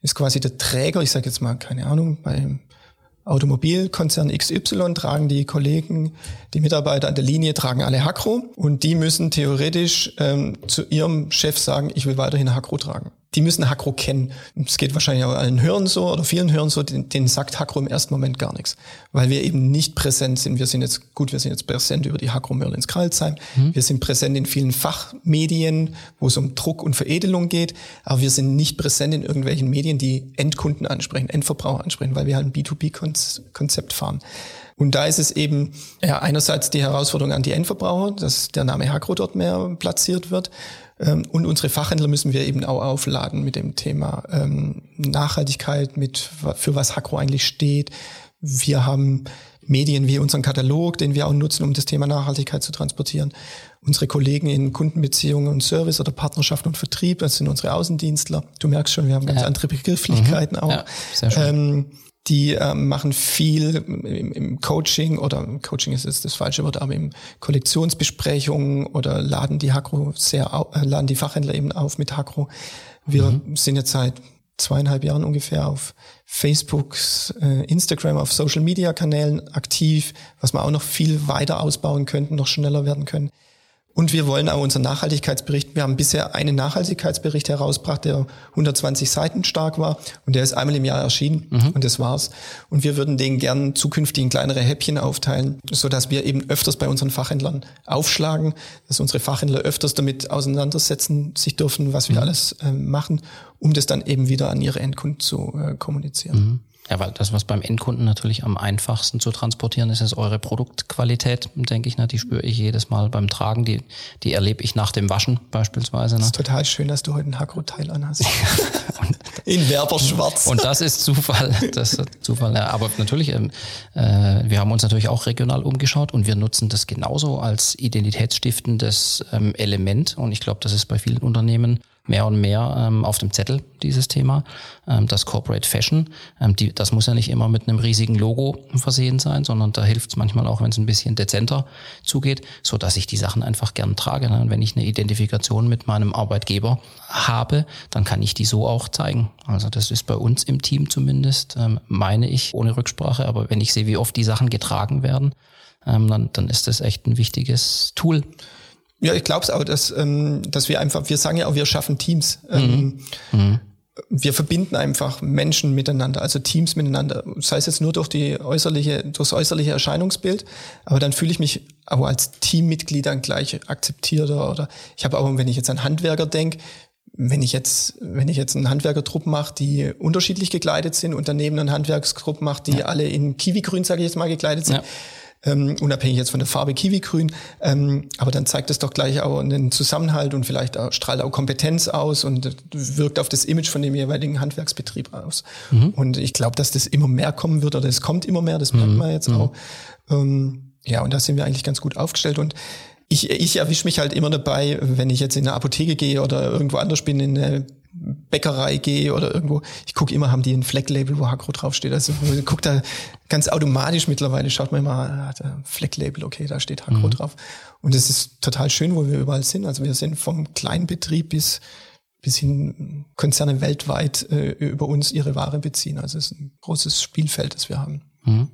ist quasi der Träger, ich sage jetzt mal, keine Ahnung, beim Automobilkonzern XY tragen die Kollegen, die Mitarbeiter an der Linie tragen alle Hakro und die müssen theoretisch ähm, zu ihrem Chef sagen, ich will weiterhin Hakro tragen die müssen Hakro kennen. Es geht wahrscheinlich auch allen Hörern so oder vielen Hörern so, denen, denen sagt Hakro im ersten Moment gar nichts. Weil wir eben nicht präsent sind. Wir sind jetzt, gut, wir sind jetzt präsent über die Hakro Merlins Karlsheim. Mhm. Wir sind präsent in vielen Fachmedien, wo es um Druck und Veredelung geht. Aber wir sind nicht präsent in irgendwelchen Medien, die Endkunden ansprechen, Endverbraucher ansprechen, weil wir halt ein B2B-Konzept fahren. Und da ist es eben ja, einerseits die Herausforderung an die Endverbraucher, dass der Name Hakro dort mehr platziert wird. Ähm, und unsere Fachhändler müssen wir eben auch aufladen mit dem Thema ähm, Nachhaltigkeit, mit für was Hakro eigentlich steht. Wir haben Medien wie unseren Katalog, den wir auch nutzen, um das Thema Nachhaltigkeit zu transportieren. Unsere Kollegen in Kundenbeziehungen und Service oder Partnerschaft und Vertrieb, das sind unsere Außendienstler. Du merkst schon, wir haben ganz ja. andere Begrifflichkeiten mhm. auch. Ja, sehr schön. Ähm, die ähm, machen viel im, im, Coaching oder Coaching ist jetzt das falsche Wort, aber im Kollektionsbesprechungen oder laden die Hakro sehr, äh, laden die Fachhändler eben auf mit Hakro. Wir mhm. sind jetzt seit zweieinhalb Jahren ungefähr auf Facebook, äh, Instagram, auf Social Media Kanälen aktiv, was wir auch noch viel weiter ausbauen könnten, noch schneller werden können. Und wir wollen auch unseren Nachhaltigkeitsbericht, wir haben bisher einen Nachhaltigkeitsbericht herausgebracht, der 120 Seiten stark war und der ist einmal im Jahr erschienen mhm. und das war's. Und wir würden den gern zukünftig in kleinere Häppchen aufteilen, so dass wir eben öfters bei unseren Fachhändlern aufschlagen, dass unsere Fachhändler öfters damit auseinandersetzen sich dürfen, was wir mhm. alles äh, machen, um das dann eben wieder an ihre Endkunden zu äh, kommunizieren. Mhm. Ja, weil das, was beim Endkunden natürlich am einfachsten zu transportieren ist, ist eure Produktqualität, denke ich. Ne? Die spüre ich jedes Mal beim Tragen. Die, die erlebe ich nach dem Waschen beispielsweise. Ne? Das ist total schön, dass du heute ein Hakro-Teil anhast. In Werberschwarz. Und das ist Zufall. Das ist Zufall. Ja, aber natürlich, ähm, äh, wir haben uns natürlich auch regional umgeschaut und wir nutzen das genauso als identitätsstiftendes ähm, Element. Und ich glaube, das ist bei vielen Unternehmen mehr und mehr ähm, auf dem Zettel, dieses Thema. Ähm, das Corporate Fashion, ähm, die, das muss ja nicht immer mit einem riesigen Logo versehen sein, sondern da hilft es manchmal auch, wenn es ein bisschen dezenter zugeht, so dass ich die Sachen einfach gern trage. Ne? Und wenn ich eine Identifikation mit meinem Arbeitgeber habe, dann kann ich die so auch zeigen. Also das ist bei uns im Team zumindest, ähm, meine ich, ohne Rücksprache. Aber wenn ich sehe, wie oft die Sachen getragen werden, ähm, dann, dann ist das echt ein wichtiges Tool. Ja, ich glaube es auch, dass, ähm, dass wir einfach, wir sagen ja auch, wir schaffen Teams. Ähm, mhm. Mhm. Wir verbinden einfach Menschen miteinander, also Teams miteinander. Sei es jetzt nur durch die äußerliche, durchs äußerliche Erscheinungsbild, aber dann fühle ich mich auch als Teammitglied dann gleich akzeptierter. Oder ich habe auch, wenn ich jetzt an Handwerker denke, wenn ich jetzt, wenn ich jetzt einen Handwerkertrupp mache, die unterschiedlich gekleidet sind und daneben einen Handwerkstrupp mache, die ja. alle in Kiwi-Grün, sage ich jetzt mal, gekleidet sind, ja ähm, unabhängig jetzt von der Farbe Kiwigrün. Ähm, aber dann zeigt es doch gleich auch einen Zusammenhalt und vielleicht auch, strahlt auch Kompetenz aus und wirkt auf das Image von dem jeweiligen Handwerksbetrieb aus. Mhm. Und ich glaube, dass das immer mehr kommen wird oder es kommt immer mehr, das merkt mhm. man jetzt mhm. auch. Ähm, ja, und da sind wir eigentlich ganz gut aufgestellt und ich, ich erwische mich halt immer dabei, wenn ich jetzt in eine Apotheke gehe oder irgendwo anders bin, in eine Bäckerei gehe oder irgendwo, ich gucke immer, haben die ein Flecklabel, wo Hakro draufsteht. Also ich gucke da ganz automatisch mittlerweile, schaut man immer, ein Flecklabel, okay, da steht Hakro mhm. drauf. Und es ist total schön, wo wir überall sind. Also wir sind vom Kleinbetrieb bis bis hin Konzerne weltweit äh, über uns ihre Ware beziehen. Also es ist ein großes Spielfeld, das wir haben. Mhm.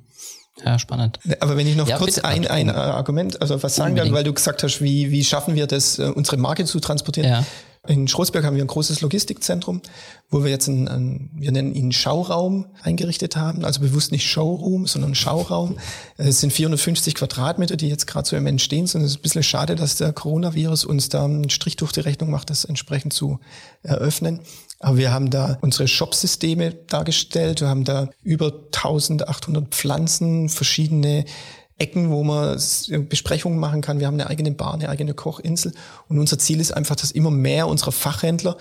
Ja, spannend. Aber wenn ich noch ja, kurz bitte, ein, ein Argument, also was sagen kann, weil du gesagt hast, wie, wie schaffen wir das, äh, unsere Marke zu transportieren? Ja. In Schroßberg haben wir ein großes Logistikzentrum, wo wir jetzt einen, einen, wir nennen ihn Schauraum eingerichtet haben. Also bewusst nicht Showroom, sondern Schauraum. Es sind 450 Quadratmeter, die jetzt gerade so im Entstehen sind. Es ist ein bisschen schade, dass der Coronavirus uns da einen Strich durch die Rechnung macht, das entsprechend zu eröffnen. Aber wir haben da unsere Shop-Systeme dargestellt. Wir haben da über 1800 Pflanzen, verschiedene Ecken, wo man Besprechungen machen kann. Wir haben eine eigene Bar, eine eigene Kochinsel. Und unser Ziel ist einfach, dass immer mehr unserer Fachhändler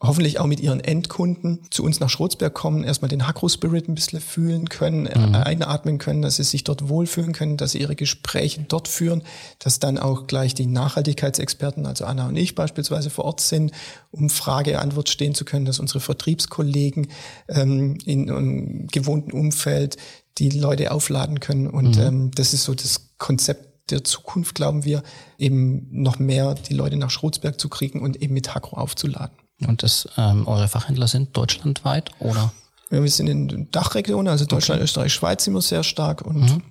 hoffentlich auch mit ihren Endkunden zu uns nach Schrotzberg kommen, erstmal den Hakro Spirit ein bisschen fühlen können, mhm. einatmen können, dass sie sich dort wohlfühlen können, dass sie ihre Gespräche dort führen, dass dann auch gleich die Nachhaltigkeitsexperten, also Anna und ich beispielsweise vor Ort sind, um Frage-Antwort stehen zu können, dass unsere Vertriebskollegen ähm, in einem gewohnten Umfeld die Leute aufladen können. Und mhm. ähm, das ist so das Konzept der Zukunft, glauben wir, eben noch mehr die Leute nach Schrotzberg zu kriegen und eben mit Hakro aufzuladen. Und das, ähm, eure Fachhändler sind deutschlandweit oder? Ja, wir sind in Dachregionen, also Deutschland, okay. Österreich, Schweiz immer sehr stark und mhm.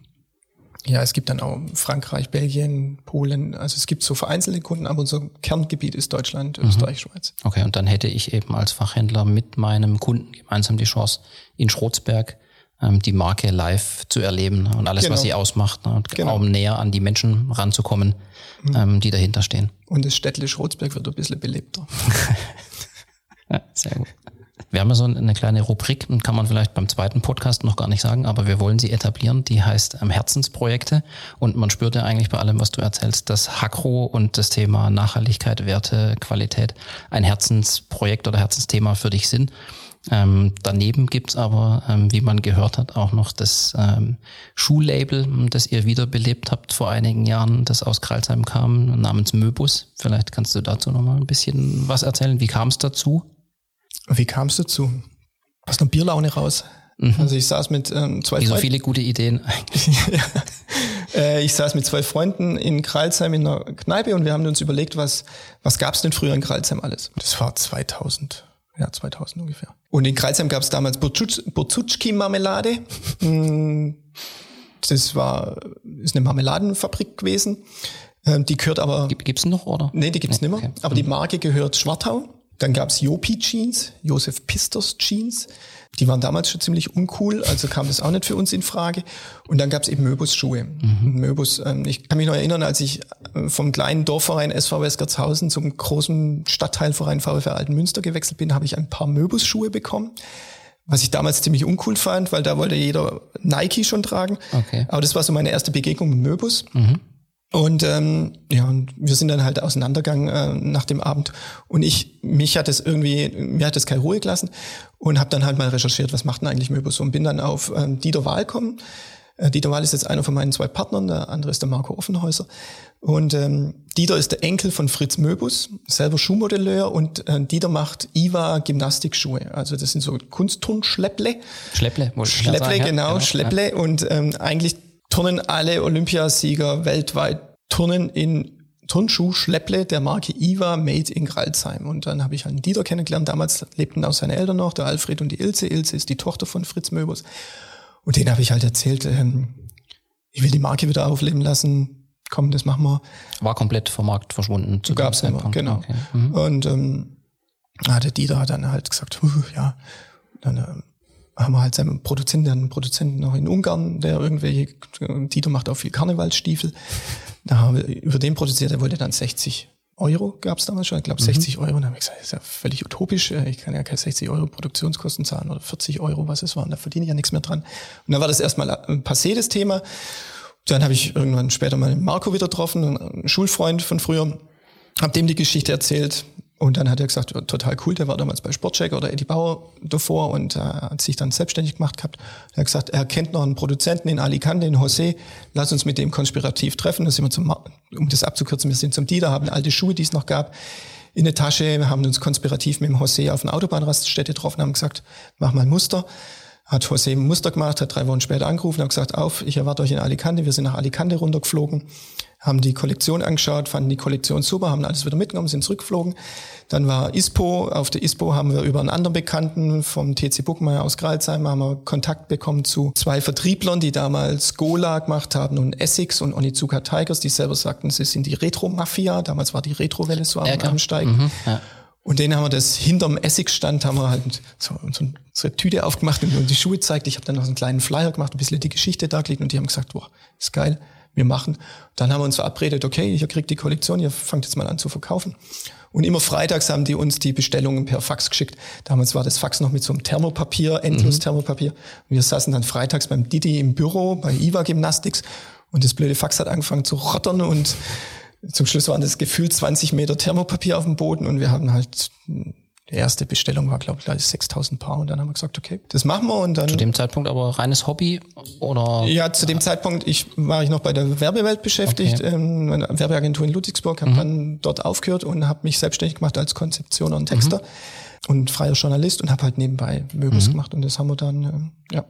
ja, es gibt dann auch Frankreich, Belgien, Polen, also es gibt so vereinzelte Kunden, aber unser Kerngebiet ist Deutschland, mhm. Österreich, Schweiz. Okay, und dann hätte ich eben als Fachhändler mit meinem Kunden gemeinsam die Chance, in Schrotzberg ähm, die Marke live zu erleben und alles, genau. was sie ausmacht, ne, und genau. um näher an die Menschen ranzukommen, mhm. ähm, die dahinter stehen. Und das Städtle Schrotzberg wird ein bisschen belebter. sehr gut. Wir haben ja so eine kleine Rubrik, kann man vielleicht beim zweiten Podcast noch gar nicht sagen, aber wir wollen sie etablieren, die heißt ähm, Herzensprojekte. Und man spürt ja eigentlich bei allem, was du erzählst, dass Hakro und das Thema Nachhaltigkeit, Werte, Qualität ein Herzensprojekt oder Herzensthema für dich sind. Ähm, daneben gibt's aber, ähm, wie man gehört hat, auch noch das ähm, Schuhlabel, das ihr wiederbelebt habt vor einigen Jahren, das aus Kralsheim kam, namens Möbus. Vielleicht kannst du dazu noch mal ein bisschen was erzählen. Wie kam es dazu? Wie kam es dazu? Aus einer Bierlaune raus. Mhm. Also ich saß mit ähm, zwei Wie so viele gute Ideen eigentlich. ja. äh, ich saß mit zwei Freunden in Kralsheim in einer Kneipe und wir haben uns überlegt, was, was gab's denn früher in Kralsheim alles? Das war 2000 ja, 2000 ungefähr. Und in Kreuzheim gab es damals Burzutschki-Marmelade. Hm, das war, ist eine Marmeladenfabrik gewesen. Ähm, die gehört aber. Gibt es noch, oder? Nee, die gibt's nee, nicht mehr. Okay. Aber mhm. die Marke gehört Schwartau. Dann gab's Jopi Jeans, Josef Pisters Jeans. Die waren damals schon ziemlich uncool, also kam das auch nicht für uns in Frage. Und dann gab's eben Möbus Schuhe. Mhm. Möbus, ähm, ich kann mich noch erinnern, als ich äh, vom kleinen Dorfverein SV Weskertshausen zum großen Stadtteilverein VfR Altenmünster gewechselt bin, habe ich ein paar Möbus Schuhe bekommen. Was ich damals ziemlich uncool fand, weil da wollte jeder Nike schon tragen. Okay. Aber das war so meine erste Begegnung mit Möbus. Mhm. Und ähm, ja, und wir sind dann halt auseinandergegangen äh, nach dem Abend. Und ich, mich hat es irgendwie, mir hat es keine Ruhe gelassen und habe dann halt mal recherchiert, was macht denn eigentlich Möbus und bin dann auf ähm, Dieter Wahl kommen. Äh, Dieter Wahl ist jetzt einer von meinen zwei Partnern, der andere ist der Marco Offenhäuser. Und ähm, Dieter ist der Enkel von Fritz Möbus, selber Schuhmodelleur und äh, Dieter macht IWA Gymnastikschuhe. Also das sind so Kunstturn-Schlepple. Schlepple, Schlepple, sagen, genau, ja, genau, Schlepple. Ja. Und ähm, eigentlich turnen alle Olympiasieger weltweit turnen in Turnschuh Schlepple der Marke Iva Made in Gralsheim. Und dann habe ich einen Dieter kennengelernt. Damals lebten auch seine Eltern noch, der Alfred und die Ilse. Ilse ist die Tochter von Fritz Möbers. Und denen habe ich halt erzählt, ähm, ich will die Marke wieder aufleben lassen. Komm, das machen wir. War komplett vom Markt verschwunden. Zu Gab's immer, genau. Okay. Mhm. Und ähm, der Dieter hat dann halt gesagt, ja, dann ähm, haben wir halt seinen Produzenten, einen Produzenten noch in Ungarn, der irgendwelche, Dieter macht auch viel Karnevalstiefel. Da haben wir über den produziert, der wollte dann 60 Euro, gab es damals schon, ich glaube 60 mhm. Euro. Und dann habe ich gesagt, das ist ja völlig utopisch, ich kann ja keine 60 Euro Produktionskosten zahlen oder 40 Euro, was es war, und da verdiene ich ja nichts mehr dran. Und dann war das erstmal ein passé, das Thema. Dann habe ich irgendwann später mal Marco wieder getroffen, einen Schulfreund von früher, habe dem die Geschichte erzählt. Und dann hat er gesagt, total cool, der war damals bei Sportcheck oder Eddie Bauer davor und äh, hat sich dann selbstständig gemacht gehabt. Er hat gesagt, er kennt noch einen Produzenten in Alicante, in José, lass uns mit dem konspirativ treffen. Da sind wir zum, um das abzukürzen, wir sind zum Dieter, haben alte Schuhe, die es noch gab, in der Tasche, haben uns konspirativ mit dem José auf einer Autobahnraststätte getroffen, haben gesagt, mach mal ein Muster. Hat José ein Muster gemacht, hat drei Wochen später angerufen, hat gesagt, auf, ich erwarte euch in Alicante, wir sind nach Alicante runtergeflogen haben die Kollektion angeschaut, fanden die Kollektion super, haben alles wieder mitgenommen, sind zurückgeflogen. Dann war ISPO. Auf der ISPO haben wir über einen anderen Bekannten vom TC Buckmeier aus Gralsheim haben wir Kontakt bekommen zu zwei Vertrieblern, die damals Gola gemacht haben und Essex und Onizuka Tigers, die selber sagten, sie sind die Retro-Mafia. Damals war die Retro-Welle so am, am Steigen. Mhm, ja. Und denen haben wir das hinterm Essigstand haben wir halt so, so, so eine Tüte aufgemacht und die Schuhe zeigt. Ich habe dann noch einen kleinen Flyer gemacht, ein bisschen die Geschichte da gelegt und die haben gesagt, boah, ist geil wir machen. Dann haben wir uns verabredet, okay, ihr kriegt die Kollektion, ihr fangt jetzt mal an zu verkaufen. Und immer freitags haben die uns die Bestellungen per Fax geschickt. Damals war das Fax noch mit so einem Thermopapier, endlos mhm. Thermopapier. Und wir saßen dann freitags beim Didi im Büro bei IWA Gymnastics und das blöde Fax hat angefangen zu rottern und zum Schluss waren das gefühlt 20 Meter Thermopapier auf dem Boden und wir haben halt die erste Bestellung war, glaube ich, 6000 Paar. Und dann haben wir gesagt, okay, das machen wir. Und dann. Zu dem Zeitpunkt aber reines Hobby oder? Ja, zu dem Zeitpunkt ich, war ich noch bei der Werbewelt beschäftigt, okay. ähm, Werbeagentur in Ludwigsburg, habe mhm. dann dort aufgehört und habe mich selbstständig gemacht als Konzeptioner und Texter mhm. und freier Journalist und habe halt nebenbei Möbus mhm. gemacht. Und das haben wir dann, ähm, ja,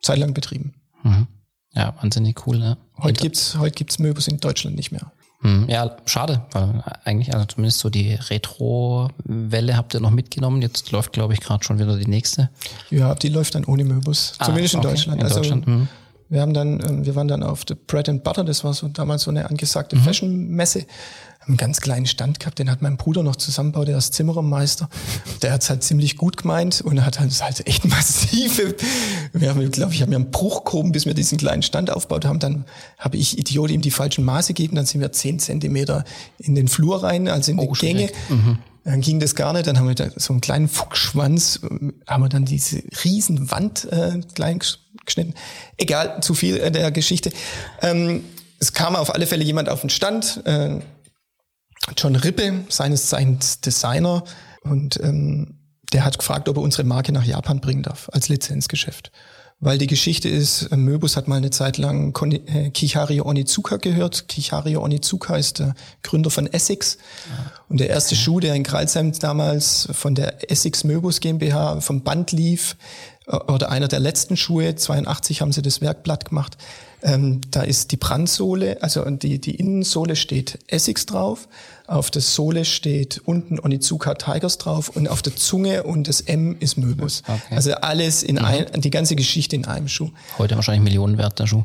zeitlang betrieben. Mhm. Ja, wahnsinnig cool, ne? Heute gibt's, heute gibt's Möbus in Deutschland nicht mehr. Hm, ja, schade, weil eigentlich, also zumindest so die Retro-Welle habt ihr noch mitgenommen. Jetzt läuft, glaube ich, gerade schon wieder die nächste. Ja, die läuft dann ohne Möbus. Ah, zumindest in okay, Deutschland. In also, Deutschland. Hm. Wir haben dann, ähm, wir waren dann auf der Bread and Butter, das war so damals so eine angesagte mhm. Fashion-Messe einen ganz kleinen Stand gehabt, den hat mein Bruder noch zusammengebaut, der ist Zimmerermeister. Der hat es halt ziemlich gut gemeint und hat halt, halt echt massive, wir haben, glaube ich, haben ja einen Bruch gehoben, bis wir diesen kleinen Stand aufgebaut haben. Dann habe ich Idiot ihm die falschen Maße gegeben, dann sind wir zehn Zentimeter in den Flur rein, also in die oh, Gänge. Mhm. Dann ging das gar nicht, dann haben wir da so einen kleinen Fuchsschwanz, haben wir dann diese riesen Wand äh, klein geschnitten. Egal, zu viel äh, der Geschichte. Ähm, es kam auf alle Fälle jemand auf den Stand, äh, John Rippe, seines Zeichens Designer, und ähm, der hat gefragt, ob er unsere Marke nach Japan bringen darf als Lizenzgeschäft. Weil die Geschichte ist, äh, Möbus hat mal eine Zeit lang äh, Kihario Onizuka gehört. Kihario Onizuka ist der Gründer von Essex. Ah. Und der erste Schuh, der in Kreilsheim damals von der Essex Möbus GmbH vom Band lief, äh, oder einer der letzten Schuhe, 82 haben sie das Werkblatt gemacht, ähm, da ist die Brandsohle, also die, die Innensohle steht Essex drauf, auf der Sohle steht unten Onizuka Tigers drauf und auf der Zunge und das M ist Möbus. Okay. Also alles in mhm. ein, die ganze Geschichte in einem Schuh. Heute wahrscheinlich Millionen wert, der Schuh.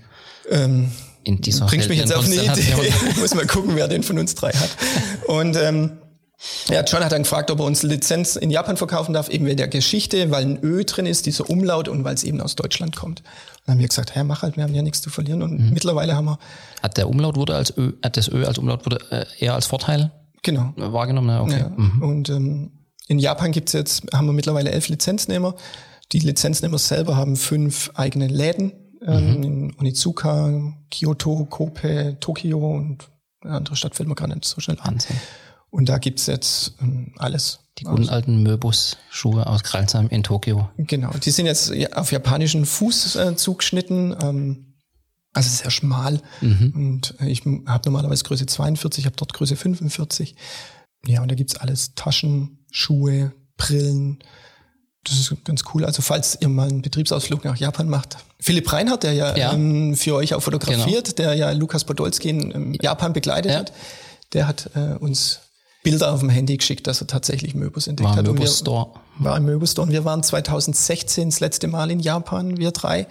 Ähm, in dieser Bringst mich jetzt auf eine. Idee. Muss mal gucken, wer den von uns drei hat. Und ähm, ja, John hat dann gefragt, ob er uns Lizenz in Japan verkaufen darf, eben wegen der Geschichte, weil ein Ö drin ist, dieser Umlaut und weil es eben aus Deutschland kommt. Und dann haben wir gesagt, hä, mach halt, wir haben ja nichts zu verlieren. Und Mhm. mittlerweile haben wir, Hat der Umlaut wurde als Ö, hat das Ö als Umlaut wurde äh, eher als Vorteil genau. äh, wahrgenommen? Ja, okay. Ja. Und ähm, in Japan gibt's jetzt, haben wir mittlerweile elf Lizenznehmer. Die Lizenznehmer selber haben fünf eigene Läden ähm, in Onizuka, Kyoto, Kobe, Tokio und eine andere Stadt fällt mir gerade nicht so schnell an. Wahnsinn. Und da gibt's jetzt ähm, alles. Die guten alten Möbus-Schuhe aus Kralsheim in Tokio. Genau, die sind jetzt auf japanischen Fuß äh, zugeschnitten, ähm, also sehr schmal. Und äh, ich habe normalerweise Größe 42, habe dort Größe 45. Ja, und da gibt's alles, Taschen, Schuhe, Brillen. Das ist ganz cool. Also falls ihr mal einen Betriebsausflug nach Japan macht. Philipp Reinhardt, der ja, Ja. Ähm, für euch auch fotografiert, der ja Lukas Podolski in ähm, Japan begleitet Ja. hat, der hat äh, uns Bilder auf dem Handy geschickt, dass er tatsächlich Möbus entdeckt War hat. im Und wir- Möbus-Store. war im Möbelstore und wir waren 2016 das letzte Mal in Japan, wir drei.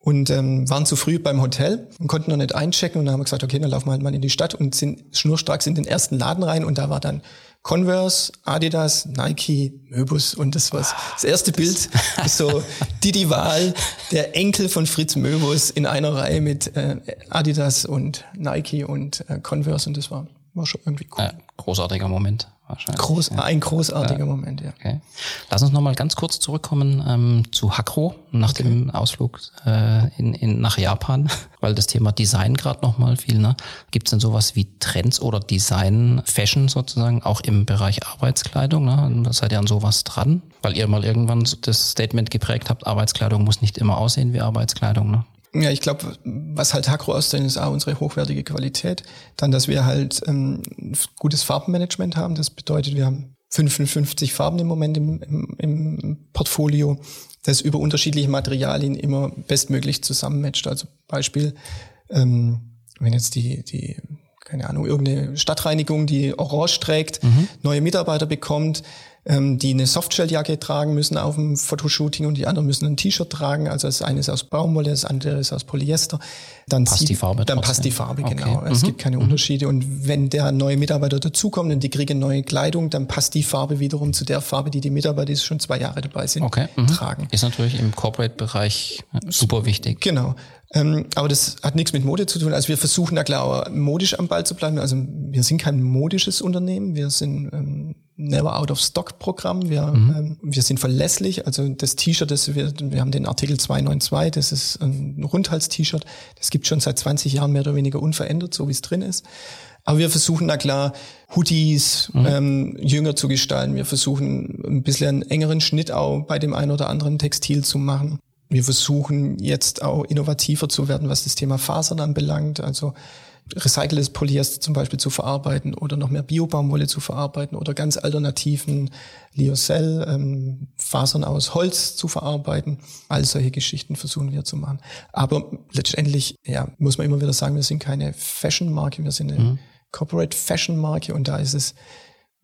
Und ähm, waren zu früh beim Hotel und konnten noch nicht einchecken. Und dann haben wir gesagt, okay, dann laufen wir halt mal in die Stadt und sind schnurstracks in den ersten Laden rein. Und da war dann Converse, Adidas, Nike, Möbus. Und das war das erste Bild. ist so Didi Wahl, der Enkel von Fritz Möbus in einer Reihe mit äh, Adidas und Nike und äh, Converse. Und das war, war schon irgendwie cool. Äh, großartiger Moment wahrscheinlich. Groß, Ein großartiger Moment, ja. Okay. Lass uns noch mal ganz kurz zurückkommen ähm, zu Hakro nach dem Ausflug äh, in, in, nach Japan, weil das Thema Design gerade noch mal viel. Ne? Gibt es denn sowas wie Trends oder Design, Fashion sozusagen, auch im Bereich Arbeitskleidung? Ne? Da seid ihr an sowas dran? Weil ihr mal irgendwann das Statement geprägt habt, Arbeitskleidung muss nicht immer aussehen wie Arbeitskleidung. Ne? Ja, ich glaube, was halt Hakro auszeichnet, ist auch unsere hochwertige Qualität. Dann, dass wir halt ähm, gutes Farbenmanagement haben. Das bedeutet, wir haben 55 Farben im Moment im, im, im Portfolio, das über unterschiedliche Materialien immer bestmöglich zusammenmatcht. Also Beispiel, ähm, wenn jetzt die, die keine Ahnung, irgendeine Stadtreinigung, die Orange trägt, neue Mitarbeiter bekommt, ähm, die eine Softshelljacke tragen müssen auf dem Fotoshooting und die anderen müssen ein T-Shirt tragen. Also das eine ist aus Baumwolle, das andere ist aus Polyester. Dann Passt zieht- die Farbe Dann trotzdem. passt die Farbe, Okay. genau. Es gibt keine Unterschiede. Und wenn der neue Mitarbeiter dazukommt und die kriegen neue Kleidung, dann passt die Farbe wiederum zu der Farbe, die die Mitarbeiter, die schon zwei Jahre dabei sind, Okay. Mhm. tragen. Ist natürlich im Corporate-Bereich äh, super wichtig. Genau. Ähm, aber das hat nichts mit Mode zu tun. Also wir versuchen da klar modisch am Ball zu bleiben. Also wir sind kein modisches Unternehmen. Wir sind ähm, Never Out of Stock Programm. Wir, ähm, wir sind verlässlich. Also das T-Shirt, das wir, wir haben den Artikel 292, das ist ein Rundhals-T-Shirt. Das gibt schon seit 20 Jahren mehr oder weniger unverändert, so wie es drin ist. Aber wir versuchen da klar Hoodies ähm, jünger zu gestalten. Wir versuchen ein bisschen einen engeren Schnitt auch bei dem einen oder anderen Textil zu machen. Wir versuchen jetzt auch innovativer zu werden, was das Thema Fasern anbelangt. Also recyceltes Polyester zum Beispiel zu verarbeiten oder noch mehr Biobaumwolle zu verarbeiten oder ganz alternativen Lyocell, ähm, Fasern aus Holz zu verarbeiten. All solche Geschichten versuchen wir zu machen. Aber letztendlich, ja, muss man immer wieder sagen, wir sind keine Fashion-Marke, wir sind eine Corporate Fashion-Marke und da ist es,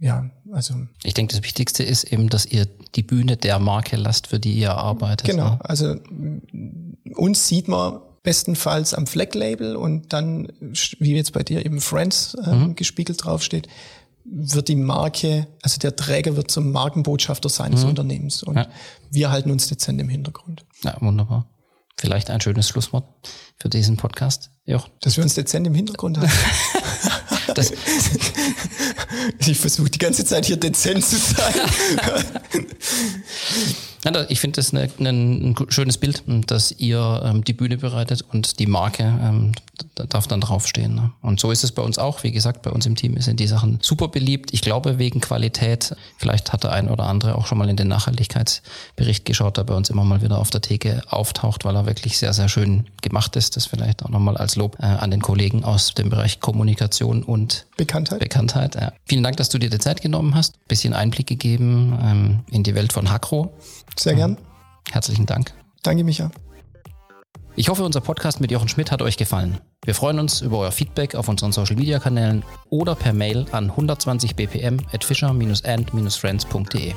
ja, also Ich denke, das Wichtigste ist eben, dass ihr die Bühne der Marke lasst, für die ihr arbeitet. Genau, Ne? also m, uns sieht man bestenfalls am Fleck-Label und dann, wie jetzt bei dir eben Friends ähm, Mhm. gespiegelt draufsteht, wird die Marke, also der Träger wird zum Markenbotschafter seines Unternehmens und Mhm. Ja. wir halten uns dezent im Hintergrund. Ja, wunderbar. Vielleicht ein schönes Schlusswort für diesen Podcast. Joch, Dass wir uns dezent im Hintergrund halten. das, ich versuche die ganze Zeit hier dezent zu sein. Ich finde das eine, eine, ein schönes Bild, dass ihr ähm, die Bühne bereitet und die Marke ähm, darf dann draufstehen. Ne? Und so ist es bei uns auch. Wie gesagt, bei uns im Team sind die Sachen super beliebt. Ich glaube wegen Qualität. Vielleicht hat der ein oder andere auch schon mal in den Nachhaltigkeitsbericht geschaut, der bei uns immer mal wieder auf der Theke auftaucht, weil er wirklich sehr, sehr schön gemacht ist. Das vielleicht auch nochmal als Lob äh, an den Kollegen aus dem Bereich Kommunikation und Bekanntheit. Bekanntheit. Ja. Vielen Dank, dass du dir die Zeit genommen hast, bisschen Einblick gegeben ähm, in die Welt von Hakro. Sehr gern. Herzlichen Dank. Danke, Micha. Ich hoffe, unser Podcast mit Jochen Schmidt hat euch gefallen. Wir freuen uns über euer Feedback auf unseren Social Media Kanälen oder per Mail an 120 bpm at fischer-and-friends.de.